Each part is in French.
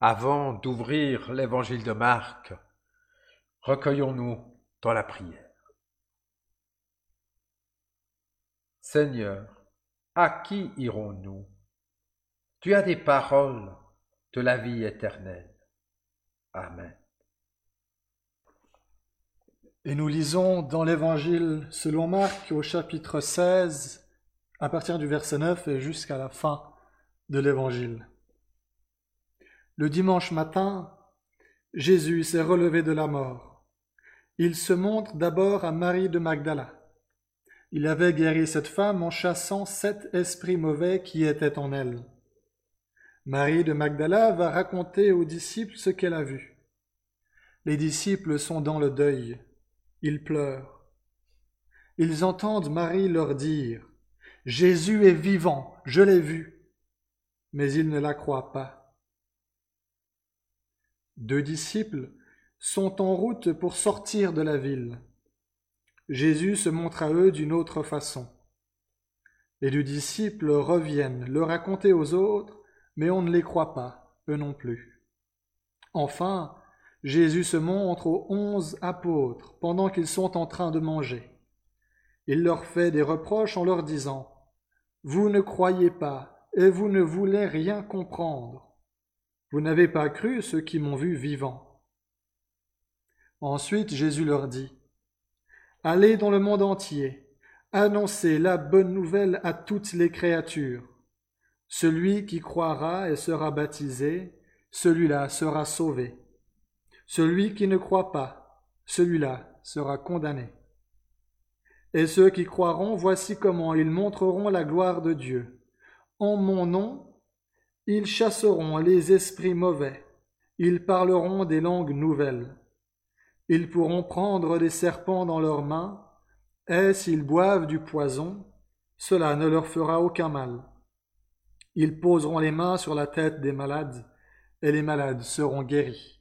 Avant d'ouvrir l'évangile de Marc, recueillons-nous dans la prière. Seigneur, à qui irons-nous? Tu as des paroles de la vie éternelle. Amen. Et nous lisons dans l'Évangile selon Marc au chapitre 16, à partir du verset 9 et jusqu'à la fin de l'Évangile. Le dimanche matin, Jésus s'est relevé de la mort. Il se montre d'abord à Marie de Magdala. Il avait guéri cette femme en chassant sept esprits mauvais qui étaient en elle. Marie de Magdala va raconter aux disciples ce qu'elle a vu. Les disciples sont dans le deuil. Ils pleurent. Ils entendent Marie leur dire Jésus est vivant, je l'ai vu. Mais ils ne la croient pas. Deux disciples sont en route pour sortir de la ville. Jésus se montre à eux d'une autre façon. Les deux disciples reviennent le raconter aux autres, mais on ne les croit pas, eux non plus. Enfin, Jésus se montre aux onze apôtres pendant qu'ils sont en train de manger. Il leur fait des reproches en leur disant Vous ne croyez pas et vous ne voulez rien comprendre. Vous n'avez pas cru ceux qui m'ont vu vivant. Ensuite Jésus leur dit, Allez dans le monde entier, annoncez la bonne nouvelle à toutes les créatures. Celui qui croira et sera baptisé, celui-là sera sauvé. Celui qui ne croit pas, celui-là sera condamné. Et ceux qui croiront, voici comment ils montreront la gloire de Dieu. En mon nom, ils chasseront les esprits mauvais, ils parleront des langues nouvelles. Ils pourront prendre des serpents dans leurs mains, et s'ils boivent du poison, cela ne leur fera aucun mal. Ils poseront les mains sur la tête des malades, et les malades seront guéris.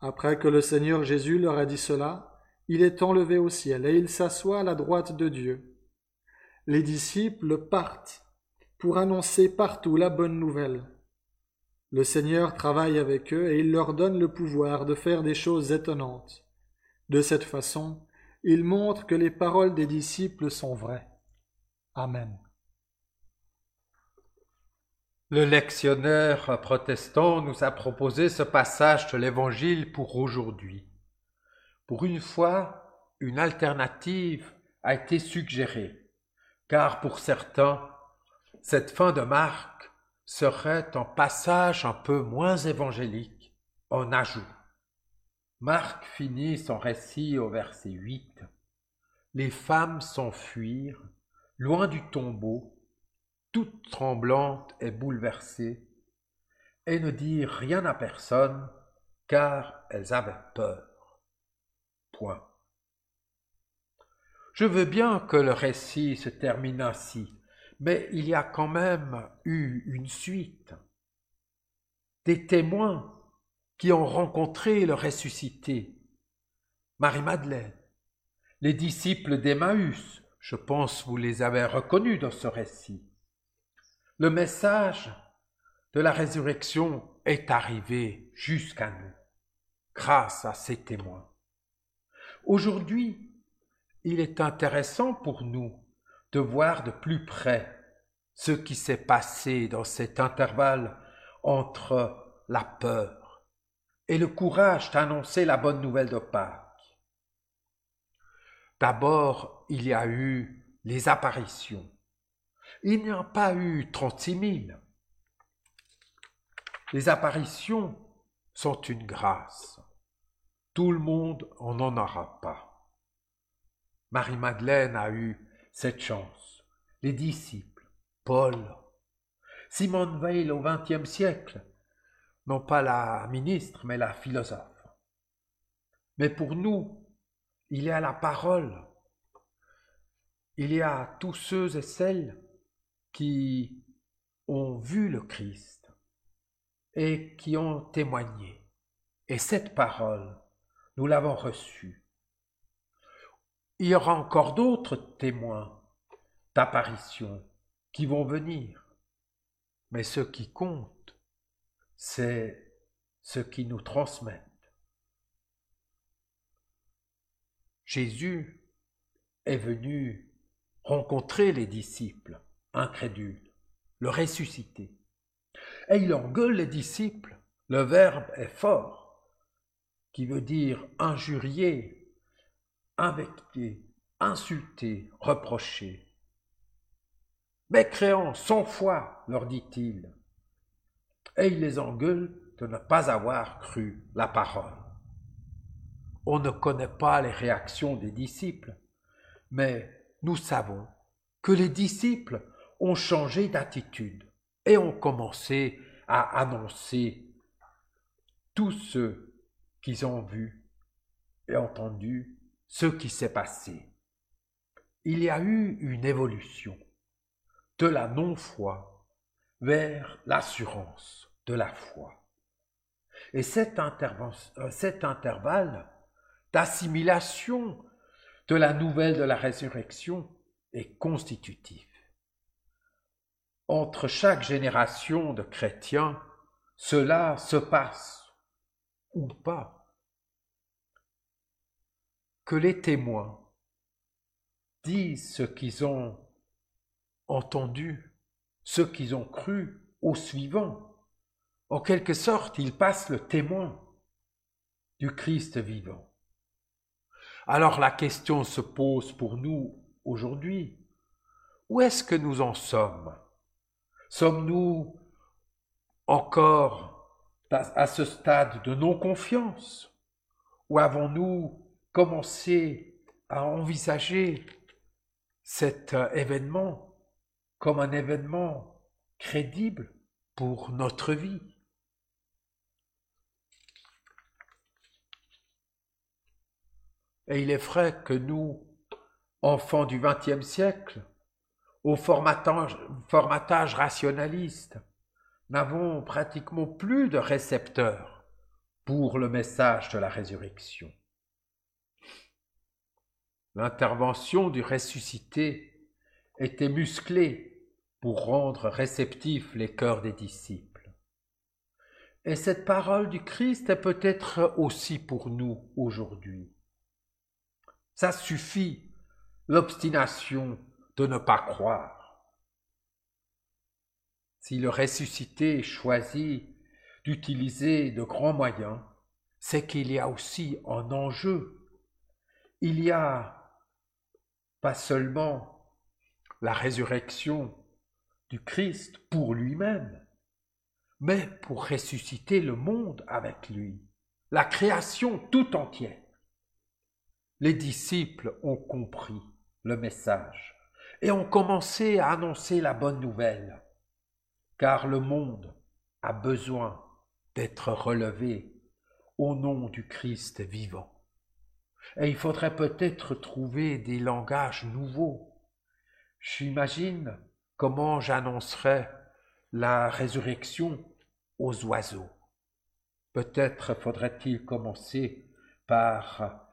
Après que le Seigneur Jésus leur a dit cela, il est enlevé au ciel, et il s'assoit à la droite de Dieu. Les disciples partent pour annoncer partout la bonne nouvelle. Le Seigneur travaille avec eux et il leur donne le pouvoir de faire des choses étonnantes. De cette façon, il montre que les paroles des disciples sont vraies. Amen. Le lectionnaire protestant nous a proposé ce passage de l'Évangile pour aujourd'hui. Pour une fois, une alternative a été suggérée, car pour certains, cette fin de Marc serait un passage un peu moins évangélique, en ajout. Marc finit son récit au verset 8. Les femmes s'enfuirent, loin du tombeau, toutes tremblantes et bouleversées, et ne dirent rien à personne, car elles avaient peur. Point. Je veux bien que le récit se termine ainsi, mais il y a quand même eu une suite. Des témoins qui ont rencontré le ressuscité. Marie-Madeleine, les disciples d'Emmaüs, je pense vous les avez reconnus dans ce récit. Le message de la résurrection est arrivé jusqu'à nous, grâce à ces témoins. Aujourd'hui, il est intéressant pour nous de voir de plus près ce qui s'est passé dans cet intervalle entre la peur et le courage d'annoncer la bonne nouvelle de Pâques. D'abord, il y a eu les apparitions. Il n'y a pas eu trente-six mille. Les apparitions sont une grâce. Tout le monde en en aura pas. Marie-Madeleine a eu cette chance. Les disciples, Paul, Simone Veil au XXe siècle, non pas la ministre, mais la philosophe. Mais pour nous, il y a la parole. Il y a tous ceux et celles qui ont vu le Christ et qui ont témoigné. Et cette parole, nous l'avons reçue. Il y aura encore d'autres témoins d'apparitions qui vont venir. Mais ce qui compte, c'est ce qui nous transmettent. Jésus est venu rencontrer les disciples incrédules, le ressusciter. Et il engueule les disciples. Le verbe est fort, qui veut dire injurier, invecter, insulter, reprocher. Mécréants, sans foi, leur dit-il. Et il les engueule de ne pas avoir cru la parole. On ne connaît pas les réactions des disciples, mais nous savons que les disciples ont changé d'attitude et ont commencé à annoncer tous ceux qu'ils ont vu et entendu ce qui s'est passé. Il y a eu une évolution de la non-foi vers l'assurance de la foi. Et cet, euh, cet intervalle d'assimilation de la nouvelle de la résurrection est constitutif. Entre chaque génération de chrétiens, cela se passe ou pas. Que les témoins disent ce qu'ils ont entendu, ce qu'ils ont cru au suivant. En quelque sorte, ils passent le témoin du Christ vivant. Alors la question se pose pour nous aujourd'hui. Où est-ce que nous en sommes? Sommes-nous encore à ce stade de non-confiance? Ou avons-nous commencé à envisager cet euh, événement comme un événement crédible pour notre vie Et il est vrai que nous, enfants du XXe siècle, au formatage rationaliste, n'avons pratiquement plus de récepteurs pour le message de la résurrection. L'intervention du ressuscité était musclée pour rendre réceptifs les cœurs des disciples. Et cette parole du Christ est peut-être aussi pour nous aujourd'hui. Ça suffit, l'obstination de ne pas croire. Si le ressuscité choisit d'utiliser de grands moyens, c'est qu'il y a aussi un enjeu. Il y a pas seulement la résurrection du Christ pour lui-même, mais pour ressusciter le monde avec lui, la création tout entière. Les disciples ont compris le message et ont commencé à annoncer la bonne nouvelle, car le monde a besoin d'être relevé au nom du Christ vivant. Et il faudrait peut-être trouver des langages nouveaux. J'imagine comment j'annoncerais la résurrection aux oiseaux. Peut-être faudrait-il commencer par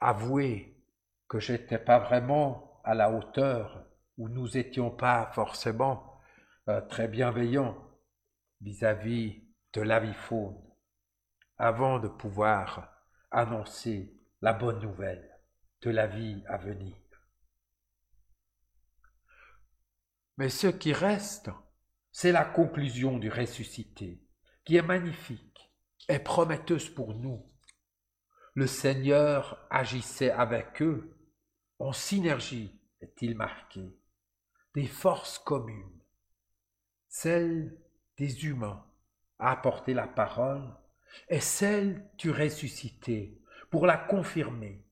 avouer que j'étais pas vraiment à la hauteur ou nous étions pas forcément euh, très bienveillants vis-à-vis de l'avifaune avant de pouvoir annoncer la bonne nouvelle de la vie à venir. Mais ce qui reste, c'est la conclusion du ressuscité, qui est magnifique et prometteuse pour nous. Le Seigneur agissait avec eux. En synergie, est-il marqué, des forces communes, celle des humains à apporter la parole et celle du ressuscité pour la confirmer,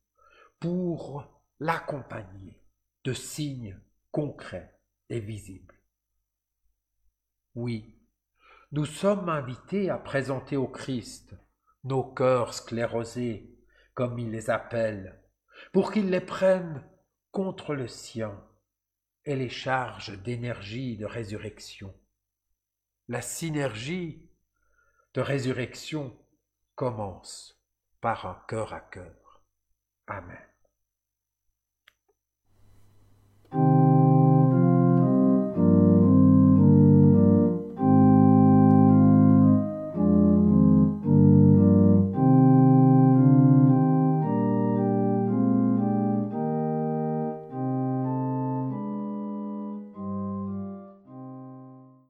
pour l'accompagner de signes concrets et visibles. Oui, nous sommes invités à présenter au Christ nos cœurs sclérosés comme il les appelle, pour qu'ils les prennent contre le sien et les charges d'énergie de résurrection. La synergie de résurrection commence par un cœur à cœur. Amen.